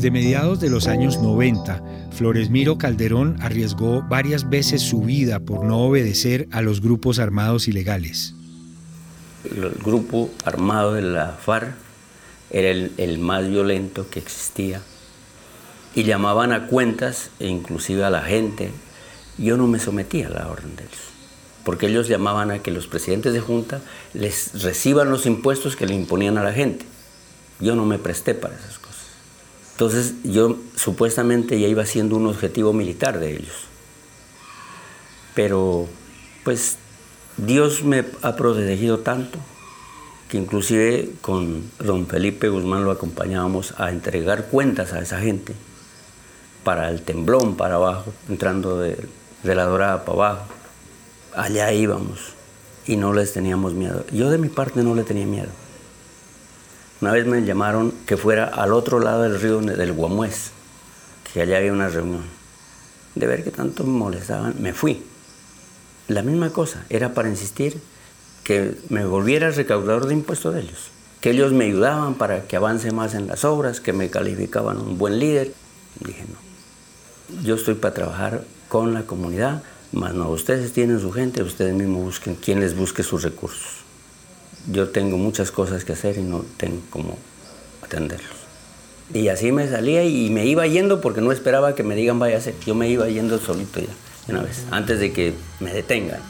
Desde mediados de los años 90, Floresmiro Calderón arriesgó varias veces su vida por no obedecer a los grupos armados ilegales. El grupo armado de la FARC era el, más violento que existía y llamaban a cuentas e inclusive a la gente. Yo no me sometía a la orden de ellos, porque ellos llamaban a que los presidentes de junta les reciban los impuestos que le imponían a la gente. Yo no me presté para esas cosas. Entonces yo supuestamente ya iba siendo un objetivo militar de ellos. Pero pues Dios me ha protegido tanto que inclusive con don Felipe Guzmán lo acompañábamos a entregar cuentas a esa gente para el temblón para abajo, entrando de, de la dorada para abajo. Allá íbamos y no les teníamos miedo. Yo de mi parte no le tenía miedo. Una vez me llamaron que fuera al otro lado del río del Guamués, que allá había una reunión. De ver que tanto me molestaban, me fui. La misma cosa, era para insistir que me volviera recaudador de impuestos de ellos, que ellos me ayudaban para que avance más en las obras, que me calificaban un buen líder. Dije, no, yo estoy para trabajar con la comunidad, más no, ustedes tienen su gente, ustedes mismos busquen quién les busque sus recursos yo tengo muchas cosas que hacer y no tengo cómo atenderlos. Y así me salía y me iba yendo porque no esperaba que me digan hacer. Yo me iba yendo solito ya, una vez, antes de que me detengan.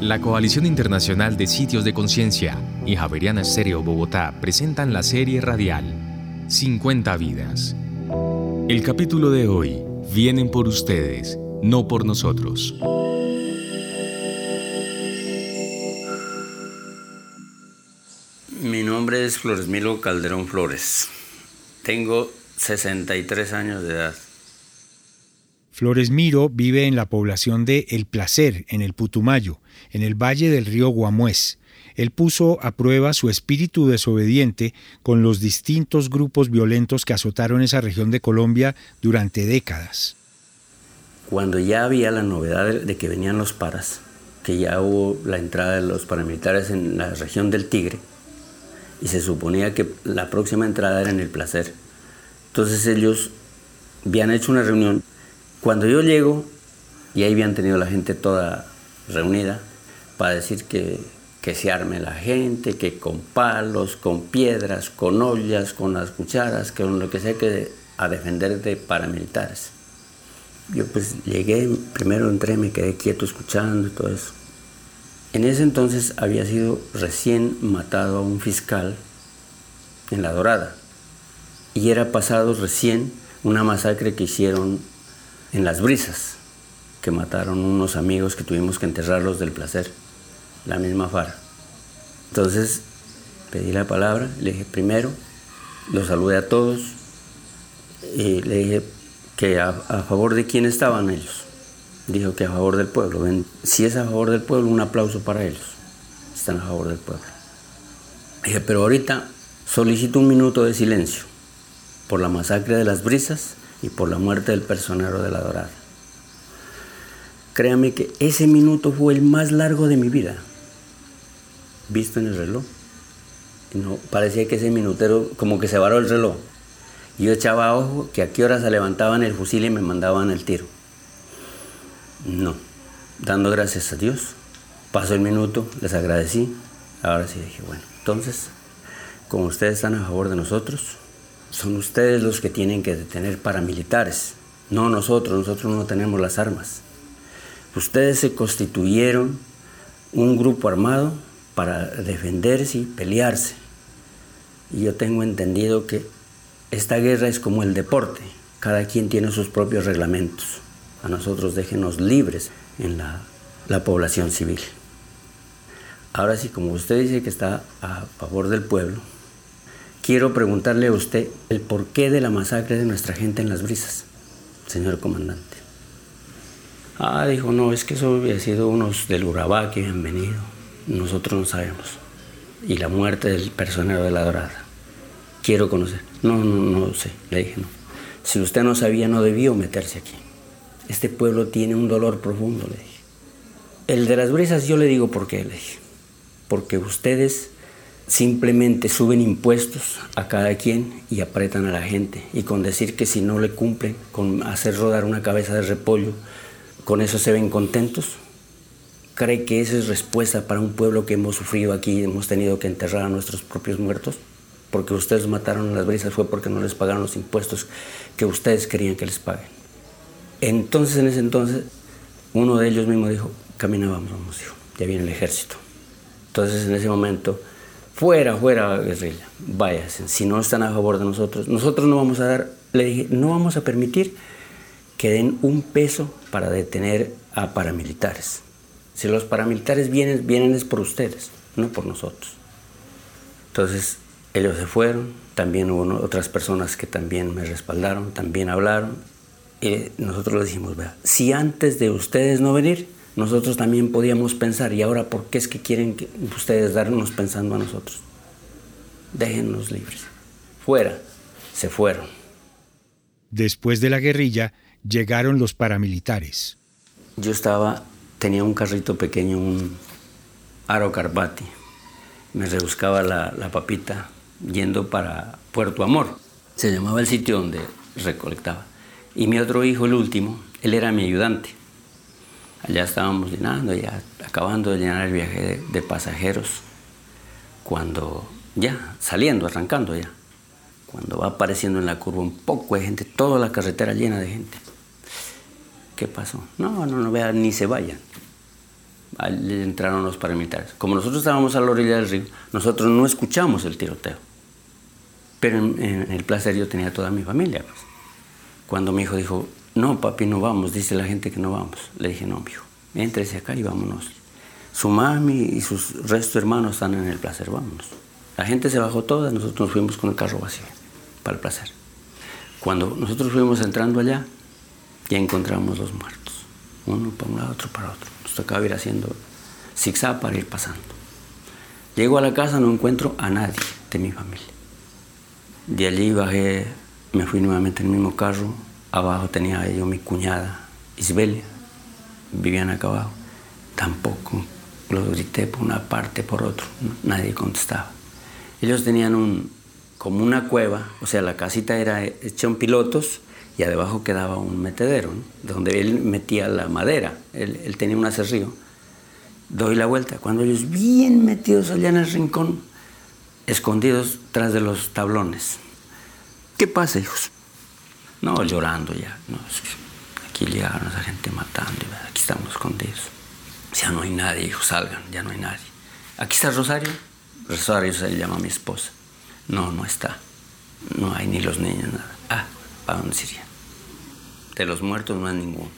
La Coalición Internacional de Sitios de Conciencia y Javeriana Estéreo Bogotá presentan la serie radial 50 vidas. El capítulo de hoy, Vienen por ustedes, no por nosotros. Nombre es Floresmilo Calderón Flores. Tengo 63 años de edad. Floresmiro vive en la población de El Placer, en el Putumayo, en el valle del río Guamués. Él puso a prueba su espíritu desobediente con los distintos grupos violentos que azotaron esa región de Colombia durante décadas. Cuando ya había la novedad de que venían los paras, que ya hubo la entrada de los paramilitares en la región del Tigre, y se suponía que la próxima entrada era en el placer. Entonces ellos habían hecho una reunión. Cuando yo llego, y ahí habían tenido la gente toda reunida para decir que, que se arme la gente, que con palos, con piedras, con ollas, con las cucharas, con lo que sea que a defender de paramilitares. Yo pues llegué, primero entré, me quedé quieto escuchando y todo eso. En ese entonces había sido recién matado a un fiscal en La Dorada y era pasado recién una masacre que hicieron en Las Brisas, que mataron unos amigos que tuvimos que enterrarlos del placer, la misma FARC. Entonces pedí la palabra, le dije primero, los saludé a todos y le dije que a, a favor de quién estaban ellos dijo que a favor del pueblo. si es a favor del pueblo, un aplauso para ellos. Están a favor del pueblo. Dije, pero ahorita solicito un minuto de silencio por la masacre de las brisas y por la muerte del personero de la Dorada. Créame que ese minuto fue el más largo de mi vida, visto en el reloj. Parecía que ese minutero como que se varó el reloj. Yo echaba ojo que a qué hora se levantaban el fusil y me mandaban el tiro. No, dando gracias a Dios. Pasó el minuto, les agradecí. Ahora sí dije, bueno, entonces, como ustedes están a favor de nosotros, son ustedes los que tienen que detener paramilitares, no nosotros, nosotros no tenemos las armas. Ustedes se constituyeron un grupo armado para defenderse y pelearse. Y yo tengo entendido que esta guerra es como el deporte, cada quien tiene sus propios reglamentos a nosotros déjenos libres en la, población civil. Ahora sí, como usted dice que está a favor del pueblo, quiero preguntarle a usted el porqué de la masacre de nuestra gente en las brisas. señor comandante. Ah, dijo, no, es que eso había sido unos del Urabá que habían venido. Nosotros no sabemos. Y la muerte del personero de la Dorada. Quiero conocer. No, no, no sé. Le dije, no. Si usted no sabía, no debió meterse aquí. Este pueblo tiene un dolor profundo, le dije. El de las brisas yo le digo por qué, le dije. Porque ustedes simplemente suben impuestos a cada quien y apretan a la gente. Y con decir que si no le cumplen, con hacer rodar una cabeza de repollo, con eso se ven contentos. ¿Cree que esa es respuesta para un pueblo que hemos sufrido aquí, hemos tenido que enterrar a nuestros propios muertos? Porque ustedes mataron a las brisas fue porque no les pagaron los impuestos que ustedes querían que les paguen. Entonces, en ese entonces, uno de ellos mismo dijo, caminábamos, vamos, dijo, ya viene el ejército. Entonces, en ese momento, fuera, fuera, guerrilla, váyanse, si no están a favor de nosotros, nosotros no vamos a dar, le dije, no vamos a permitir que den un peso para detener a paramilitares. Si los paramilitares vienen, vienen es por ustedes, no por nosotros. Entonces, ellos se fueron, también hubo otras personas que también me respaldaron, también hablaron. Y nosotros les dijimos, vea, si antes de ustedes no venir, nosotros también podíamos pensar, y ahora, ¿por qué es que quieren que ustedes darnos pensando a nosotros? Déjennos libres. Fuera, se fueron. Después de la guerrilla, llegaron los paramilitares. Yo estaba, tenía un carrito pequeño, un Aro Carbati. Me rebuscaba la, la papita yendo para Puerto Amor. Se llamaba el sitio donde recolectaba. Y mi otro hijo, el último, él era mi ayudante. Allá estábamos llenando, ya acabando de llenar el viaje de, pasajeros, cuando ya, saliendo, arrancando ya, cuando va apareciendo en la curva un poco de gente, toda la carretera llena de gente. ¿Qué pasó? No, no, no vean, ni se vayan. Ahí entraron los paramilitares. Como nosotros estábamos a la orilla del río, nosotros no escuchamos el tiroteo. Pero en, el placer yo tenía toda mi familia. Pues. Cuando mi hijo dijo, no, papi, no vamos, dice la gente que no vamos. Le dije, no, hijo, éntrese acá y vámonos. Su mami y sus restos hermanos están en el placer, vámonos. La gente se bajó toda, nosotros nos fuimos con el carro vacío para el placer. Cuando nosotros fuimos entrando allá, ya encontramos los muertos. Uno para un lado, otro para otro. Nos tocaba ir haciendo zigzag para ir pasando. Llego a la casa, no encuentro a nadie de mi familia. De allí bajé, me fui nuevamente en el mismo carro, Abajo tenía yo mi cuñada, Isbelia, vivían acá abajo. Tampoco los grité por una parte, por otro, nadie contestaba. Ellos tenían un, como una cueva, o sea, la casita era hecha en pilotos y debajo quedaba un metedero, donde él metía la madera, él, tenía un acerrío. Doy la vuelta, cuando ellos bien metidos allá en el rincón, escondidos tras de los tablones. ¿Qué pasa, hijos? No, llorando ya. Aquí llegaron esa gente matando, aquí estamos escondidos. Ya no hay nadie, hijo, salgan, ya no hay nadie. Aquí está Rosario. Rosario se le llama a mi esposa. No, no está. No hay ni los niños, nada. Ah, ¿para dónde sería? De los muertos no hay ninguno.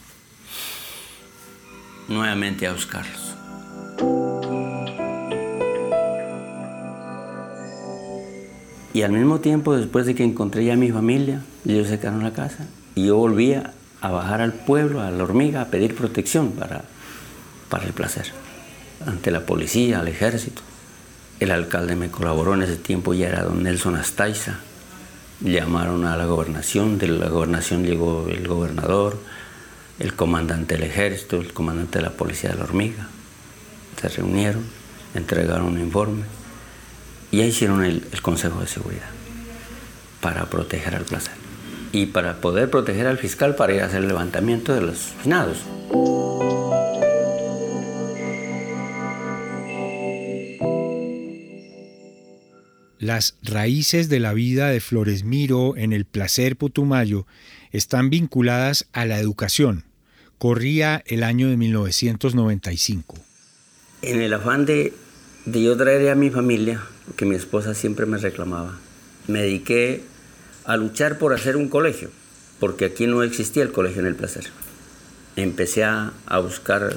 Nuevamente a buscarlos. Y al mismo tiempo, después de que encontré ya a mi familia, ellos se quedaron en la casa y yo volvía a bajar al pueblo, a la hormiga, a pedir protección para, para el placer, ante la policía, al ejército. El alcalde me colaboró en ese tiempo, ya era don Nelson Astaiza. Llamaron a la gobernación, de la gobernación llegó el gobernador, el comandante del ejército, el comandante de la policía de la hormiga. Se reunieron, entregaron un informe y ahí hicieron el, Consejo de Seguridad para proteger al placer y para poder proteger al fiscal para ir a hacer el levantamiento de los finados. Las raíces de la vida de Flores Miro en el placer Putumayo están vinculadas a la educación. Corría el año de 1995. En el afán de de yo traer a mi familia, que mi esposa siempre me reclamaba, me dediqué a luchar por hacer un colegio, porque aquí no existía el colegio en el placer. Empecé a, buscar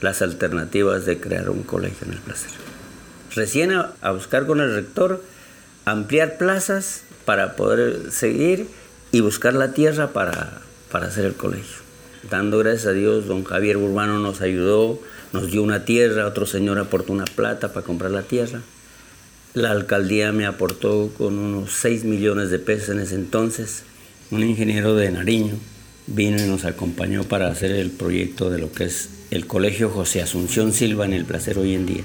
las alternativas de crear un colegio en el placer. Recién a, buscar con el rector ampliar plazas para poder seguir y buscar la tierra para, para hacer el colegio. Dando gracias a Dios, don Javier Urbano nos ayudó, nos dio una tierra, otro señor aportó una plata para comprar la tierra. La alcaldía me aportó con unos 6 millones de pesos en ese entonces. Un ingeniero de Nariño vino y nos acompañó para hacer el proyecto de lo que es el Colegio José Asunción Silva en el Placer hoy en día.